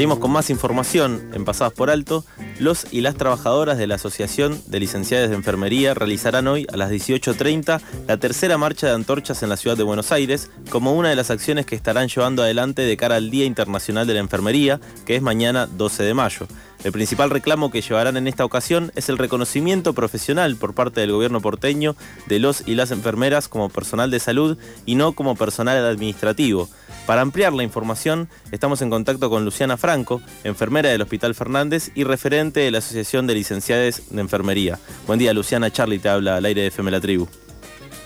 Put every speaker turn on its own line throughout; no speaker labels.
Seguimos con más información en Pasadas por Alto. Los y las trabajadoras de la Asociación de Licenciadas de Enfermería realizarán hoy a las 18.30 la tercera marcha de antorchas en la ciudad de Buenos Aires como una de las acciones que estarán llevando adelante de cara al Día Internacional de la Enfermería, que es mañana 12 de mayo. El principal reclamo que llevarán en esta ocasión es el reconocimiento profesional por parte del gobierno porteño de los y las enfermeras como personal de salud y no como personal administrativo. Para ampliar la información, estamos en contacto con Luciana Franco, enfermera del Hospital Fernández y referente de la Asociación de Licenciadas de Enfermería. Buen día, Luciana. Charlie te habla al aire de FM La Tribu.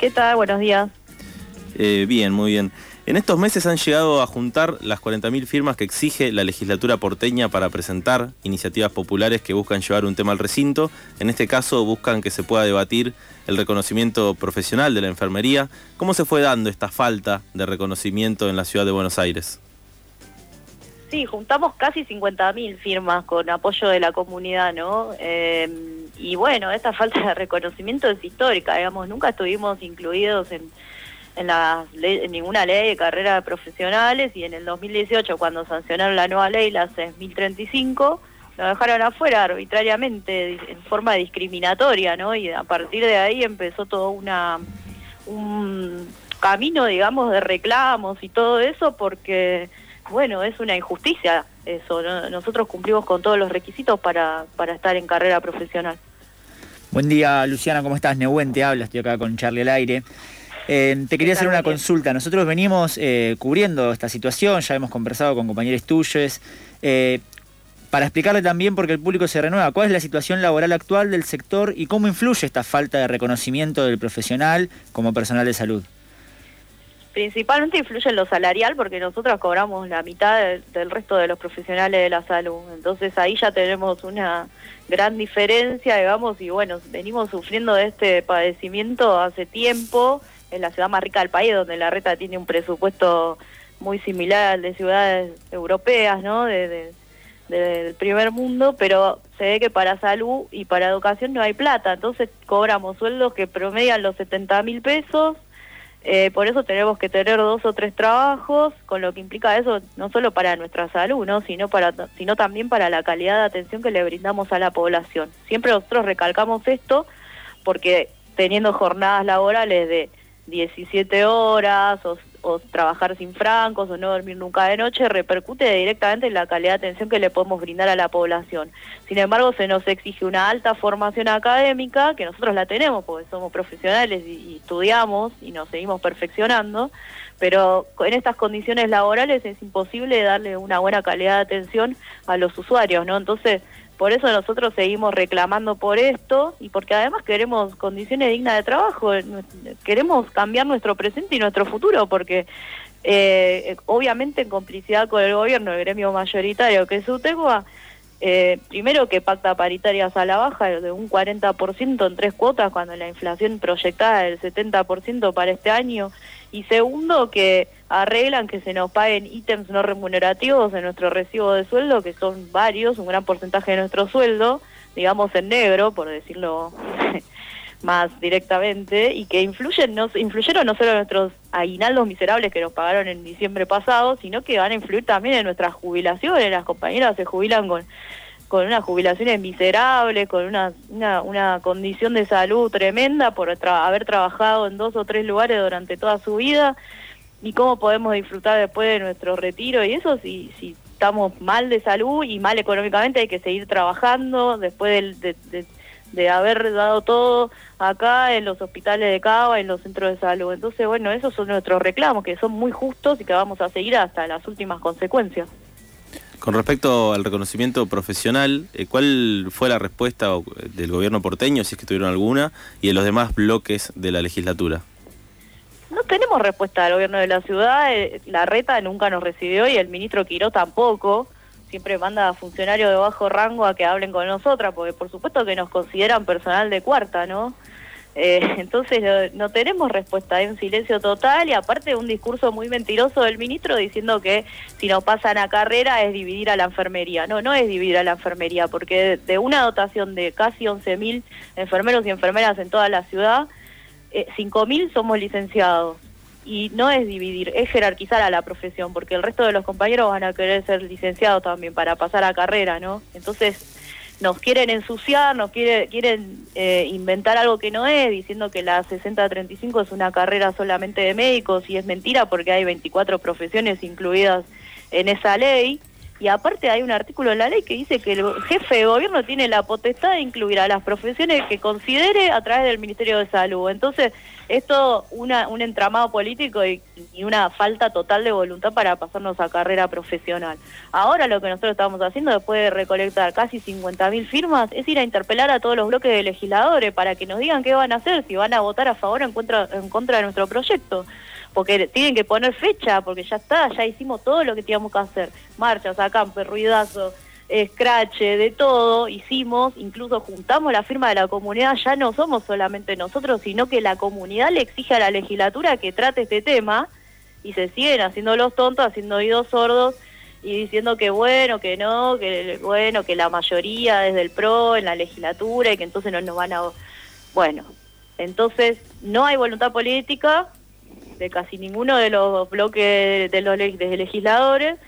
¿Qué tal? Buenos días.
Eh, bien, muy bien. En estos meses han llegado a juntar las 40.000 firmas que exige la legislatura porteña para presentar iniciativas populares que buscan llevar un tema al recinto. En este caso buscan que se pueda debatir el reconocimiento profesional de la enfermería. ¿Cómo se fue dando esta falta de reconocimiento en la ciudad de Buenos Aires?
Sí, juntamos casi 50.000 firmas con apoyo de la comunidad, ¿no? Eh, y bueno, esta falta de reconocimiento es histórica, digamos, nunca estuvimos incluidos en en, la en ninguna ley de carreras profesionales y en el 2018 cuando sancionaron la nueva ley, la 6035, lo dejaron afuera arbitrariamente, en forma discriminatoria, ¿no? Y a partir de ahí empezó todo una un camino, digamos, de reclamos y todo eso, porque, bueno, es una injusticia eso. Nosotros cumplimos con todos los requisitos para, para estar en carrera profesional.
Buen día, Luciana, ¿cómo estás? Nehuen te habla, estoy acá con Charlie al aire. Eh, te quería hacer una consulta. Nosotros venimos eh, cubriendo esta situación, ya hemos conversado con compañeros tuyos. Eh, para explicarle también, porque el público se renueva, cuál es la situación laboral actual del sector y cómo influye esta falta de reconocimiento del profesional como personal de salud.
Principalmente influye en lo salarial porque nosotros cobramos la mitad del resto de los profesionales de la salud. Entonces ahí ya tenemos una gran diferencia, digamos, y bueno, venimos sufriendo de este padecimiento hace tiempo es la ciudad más rica del país, donde la reta tiene un presupuesto muy similar al de ciudades europeas, ¿no? De, del primer mundo, pero se ve que para salud y para educación no hay plata, entonces cobramos sueldos que promedian los 70 mil pesos, eh, por eso tenemos que tener dos o tres trabajos, con lo que implica eso no solo para nuestra salud, ¿no? sino, para, sino también para la calidad de atención que le brindamos a la población. Siempre nosotros recalcamos esto porque teniendo jornadas laborales de 17 horas o, trabajar sin francos o no dormir nunca de noche repercute directamente en la calidad de atención que le podemos brindar a la población. Sin embargo, se nos exige una alta formación académica, que nosotros la tenemos porque somos profesionales y, estudiamos y nos seguimos perfeccionando, pero en estas condiciones laborales es imposible darle una buena calidad de atención a los usuarios, ¿no? Entonces, por eso nosotros seguimos reclamando por esto y porque además queremos condiciones dignas de trabajo, queremos cambiar nuestro presente y nuestro futuro, porque eh, obviamente en complicidad con el gobierno, el gremio mayoritario que es UTECUA, eh, primero que pacta paritarias a la baja de un 40% en tres cuotas cuando la inflación proyectada del 70% para este año. Y segundo que arreglan que se nos paguen ítems no remunerativos en nuestro recibo de sueldo, que son varios, un gran porcentaje de nuestro sueldo, digamos en negro, por decirlo más directamente, y que influyen, no, influyeron no solo en nuestros aguinaldos miserables que nos pagaron en diciembre pasado, sino que van a influir también en nuestras jubilaciones, las compañeras se jubilan con con unas jubilaciones miserables, con una, una, condición de salud tremenda por haber trabajado en dos o tres lugares durante toda su vida, y cómo podemos disfrutar después de nuestro retiro. Y eso si, si estamos mal de salud y mal económicamente hay que seguir trabajando después de, de, haber dado todo acá en los hospitales de Cava, en los centros de salud. Entonces, bueno, esos son nuestros reclamos, que son muy justos y que vamos a seguir hasta las últimas consecuencias.
Con respecto al reconocimiento profesional, eh, ¿cuál fue la respuesta del gobierno porteño, si es que tuvieron alguna, y de los demás bloques de la legislatura?
No tenemos respuesta del gobierno de la ciudad, eh, la reta nunca nos recibió y el ministro Quiró tampoco. Siempre manda a funcionarios de bajo rango a que hablen con nosotras, porque por supuesto que nos consideran personal de cuarta, ¿no? Eh, entonces no, tenemos respuesta, hay un silencio total y aparte un discurso muy mentiroso del ministro diciendo que si nos pasan a carrera es dividir a la enfermería. No, no es dividir a la enfermería, porque de una dotación de casi 11.000 enfermeros y enfermeras en toda la ciudad, eh, 5.000 somos licenciados. Y no es dividir, es jerarquizar a la profesión, porque el resto de los compañeros van a querer ser licenciados también para pasar a carrera, ¿no? Entonces nos quieren ensuciar, nos quiere, quieren eh, inventar algo que no es, diciendo que la 6035 es una carrera solamente de médicos y es mentira porque hay 24 profesiones incluidas en esa ley. Y aparte hay un artículo en la ley que dice que el jefe de gobierno tiene la potestad de incluir a las profesiones que considere a través del Ministerio de Salud. Entonces, esto una, un entramado político y, una falta total de voluntad para pasarnos a carrera profesional. Ahora lo que nosotros estamos haciendo después de recolectar casi 50.000 firmas es ir a interpelar a todos los bloques de legisladores para que nos digan qué van a hacer, si van a votar a favor o en contra, en contra de nuestro proyecto porque tienen que poner fecha, porque ya está, ya hicimos todo lo que teníamos que hacer, marchas, acampe, ruidazo, scratch, de todo, hicimos, incluso juntamos la firma de la comunidad, ya no somos solamente nosotros, sino que la comunidad le exige a la legislatura que trate este tema y se siguen haciendo los tontos, haciendo oídos sordos y diciendo que bueno, que no, que bueno, que la mayoría es del PRO en la legislatura y que entonces no nos van a... Bueno, entonces no hay voluntad política de casi ninguno de los bloques de los de legisladores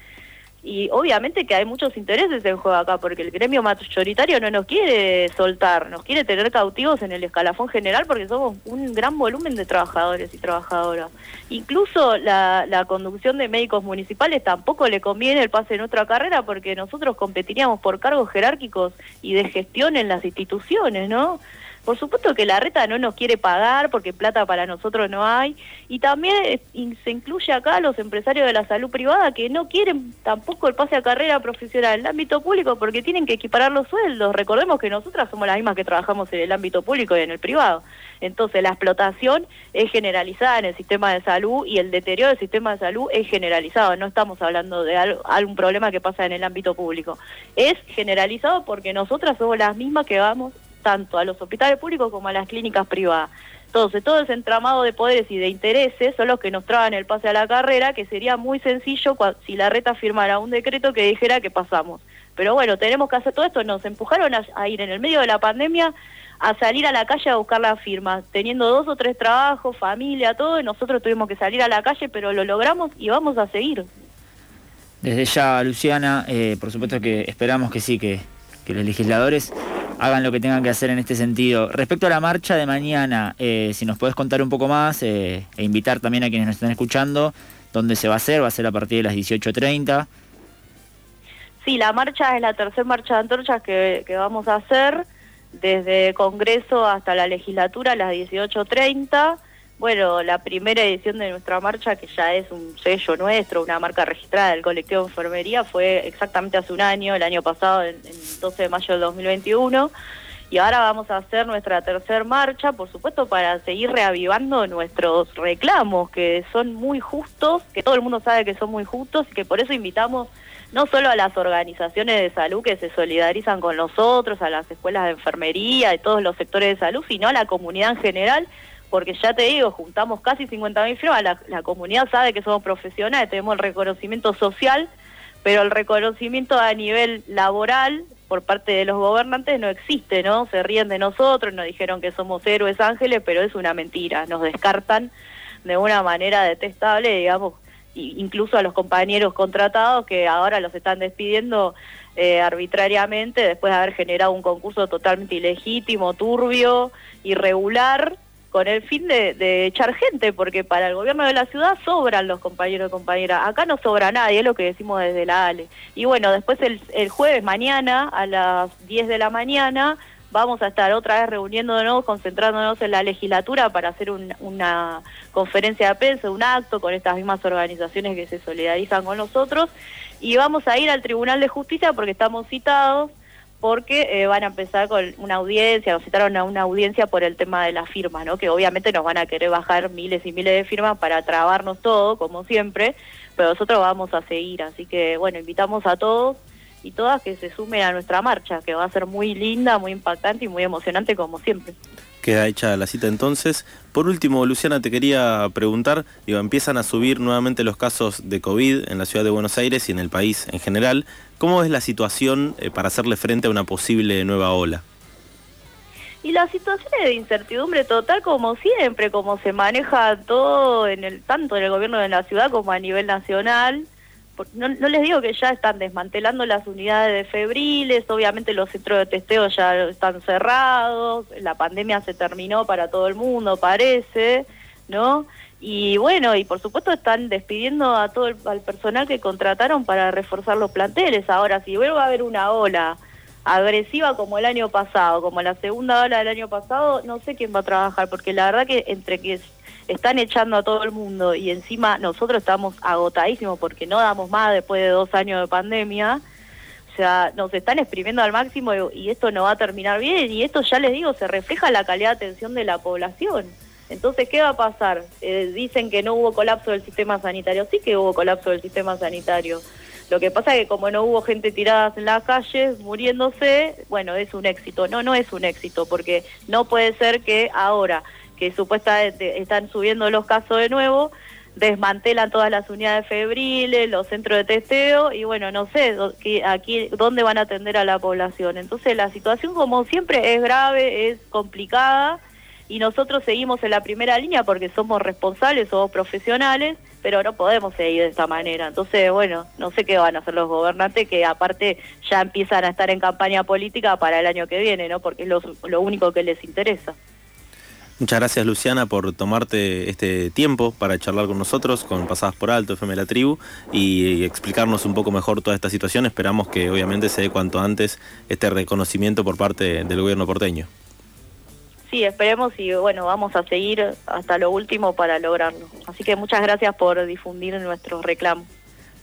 y obviamente que hay muchos intereses en juego acá, porque el gremio mayoritario no nos quiere soltar, nos quiere tener cautivos en el escalafón general porque somos un gran volumen de trabajadores y trabajadoras. Incluso la, la conducción de médicos municipales tampoco le conviene el pase en otra carrera porque nosotros competiríamos por cargos jerárquicos y de gestión en las instituciones, ¿no? Por supuesto que la reta no nos quiere pagar porque plata para nosotros no hay. Y también se incluye acá a los empresarios de la salud privada que no quieren tampoco el pase a carrera profesional en el ámbito público porque tienen que equiparar los sueldos. Recordemos que nosotras somos las mismas que trabajamos en el ámbito público y en el privado. Entonces la explotación es generalizada en el sistema de salud y el deterioro del sistema de salud es generalizado. No estamos hablando de algún problema que pasa en el ámbito público. Es generalizado porque nosotras somos las mismas que vamos tanto a los hospitales públicos como a las clínicas privadas. Entonces, todo ese entramado de poderes y de intereses son los que nos traban el pase a la carrera, que sería muy sencillo si la reta firmara un decreto que dijera que pasamos. Pero bueno, tenemos que hacer todo esto. Nos empujaron a, ir en el medio de la pandemia a salir a la calle a buscar las firmas, teniendo dos o tres trabajos, familia, todo, y nosotros tuvimos que salir a la calle, pero lo logramos y vamos a seguir.
Desde ya, Luciana, eh, por supuesto que esperamos que sí, que, que los legisladores hagan lo que tengan que hacer en este sentido. Respecto a la marcha de mañana, eh, si nos puedes contar un poco más eh, e invitar también a quienes nos están escuchando, dónde se va a hacer, va a ser a partir de las 18.30.
Sí, la marcha es la tercera marcha de antorchas que, que vamos a hacer desde Congreso hasta la legislatura a las 18.30. Bueno, la primera edición de nuestra marcha, que ya es un sello nuestro, una marca registrada del colectivo de enfermería, fue exactamente hace un año, el año pasado, el 12 de mayo del 2021. Y ahora vamos a hacer nuestra tercera marcha, por supuesto, para seguir reavivando nuestros reclamos, que son muy justos, que todo el mundo sabe que son muy justos y que por eso invitamos no solo a las organizaciones de salud que se solidarizan con nosotros, a las escuelas de enfermería y todos los sectores de salud, sino a la comunidad en general porque ya te digo, juntamos casi 50.000 firmas, la, comunidad sabe que somos profesionales, tenemos el reconocimiento social, pero el reconocimiento a nivel laboral por parte de los gobernantes no existe, ¿no? Se ríen de nosotros, nos dijeron que somos héroes ángeles, pero es una mentira, nos descartan de una manera detestable, digamos, incluso a los compañeros contratados que ahora los están despidiendo eh, arbitrariamente después de haber generado un concurso totalmente ilegítimo, turbio, irregular, con el fin de, echar gente, porque para el gobierno de la ciudad sobran los compañeros y compañeras. Acá no sobra nadie, es lo que decimos desde la ALE. Y bueno, después el, el jueves mañana a las 10 de la mañana vamos a estar otra vez reuniéndonos, concentrándonos en la legislatura para hacer una conferencia de prensa, un acto con estas mismas organizaciones que se solidarizan con nosotros y vamos a ir al Tribunal de Justicia porque estamos citados porque eh, van a empezar con una audiencia, nos citaron a una audiencia por el tema de las firmas, ¿no? que obviamente nos van a querer bajar miles y miles de firmas para trabarnos todo, como siempre, pero nosotros vamos a seguir, así que bueno, invitamos a todos y todas que se sumen a nuestra marcha, que va a ser muy linda, muy impactante y muy emocionante como siempre.
Queda hecha la cita entonces. Por último, Luciana, te quería preguntar, digo, empiezan a subir nuevamente los casos de COVID en la ciudad de Buenos Aires y en el país en general. ¿Cómo es la situación eh, para hacerle frente a una posible nueva ola?
Y la situación es de incertidumbre total como siempre, como se maneja todo en el tanto en el gobierno de la ciudad como a nivel nacional. No, no, les digo que ya están desmantelando las unidades de febriles, obviamente los centros de testeo ya están cerrados, la pandemia se terminó para todo el mundo, parece, ¿no? Y bueno, y por supuesto están despidiendo a todo el al personal que contrataron para reforzar los planteles. Ahora, si vuelve a haber una ola agresiva como el año pasado, como la segunda ola del año pasado, no sé quién va a trabajar, porque la verdad que entre que están echando a todo el mundo y encima nosotros estamos agotadísimos porque no damos más después de dos años de pandemia, o sea, nos están exprimiendo al máximo y, esto no va a terminar bien y esto ya les digo, se refleja la calidad de atención de la población. Entonces, ¿qué va a pasar? Eh, dicen que no hubo colapso del sistema sanitario, sí que hubo colapso del sistema sanitario. Lo que pasa es que como no hubo gente tirada en las calles muriéndose, bueno, es un éxito. No, no es un éxito, porque no puede ser que ahora que supuestamente están subiendo los casos de nuevo, desmantelan todas las unidades febriles, los centros de testeo y bueno, no sé aquí dónde van a atender a la población. Entonces la situación como siempre es grave, es complicada y nosotros seguimos en la primera línea porque somos responsables, somos profesionales pero no podemos seguir de esta manera. Entonces, bueno, no sé qué van a hacer los gobernantes que aparte ya empiezan a estar en campaña política para el año que viene, ¿no? Porque es lo, lo único que les interesa.
Muchas gracias Luciana por tomarte este tiempo para charlar con nosotros, con Pasadas por Alto, FM La Tribu, y explicarnos un poco mejor toda esta situación. Esperamos que obviamente se dé cuanto antes este reconocimiento por parte del gobierno porteño
sí, esperemos y bueno, vamos a seguir hasta lo último para lograrlo. Así que muchas gracias por difundir nuestros reclamos.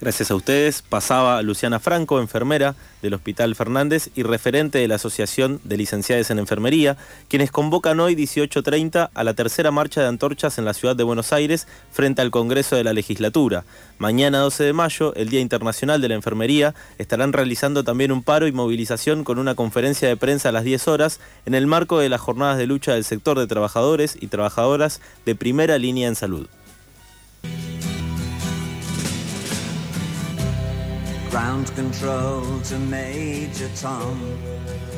Gracias a ustedes. Pasaba Luciana Franco, enfermera del Hospital Fernández y referente de la Asociación de Licenciadas en Enfermería, quienes convocan hoy 18.30 a la tercera marcha de antorchas en la ciudad de Buenos Aires frente al Congreso de la Legislatura. Mañana 12 de mayo, el Día Internacional de la Enfermería, estarán realizando también un paro y movilización con una conferencia de prensa a las 10 horas en el marco de las jornadas de lucha del sector de trabajadores y trabajadoras de primera línea en salud. Ground control to Major Tom.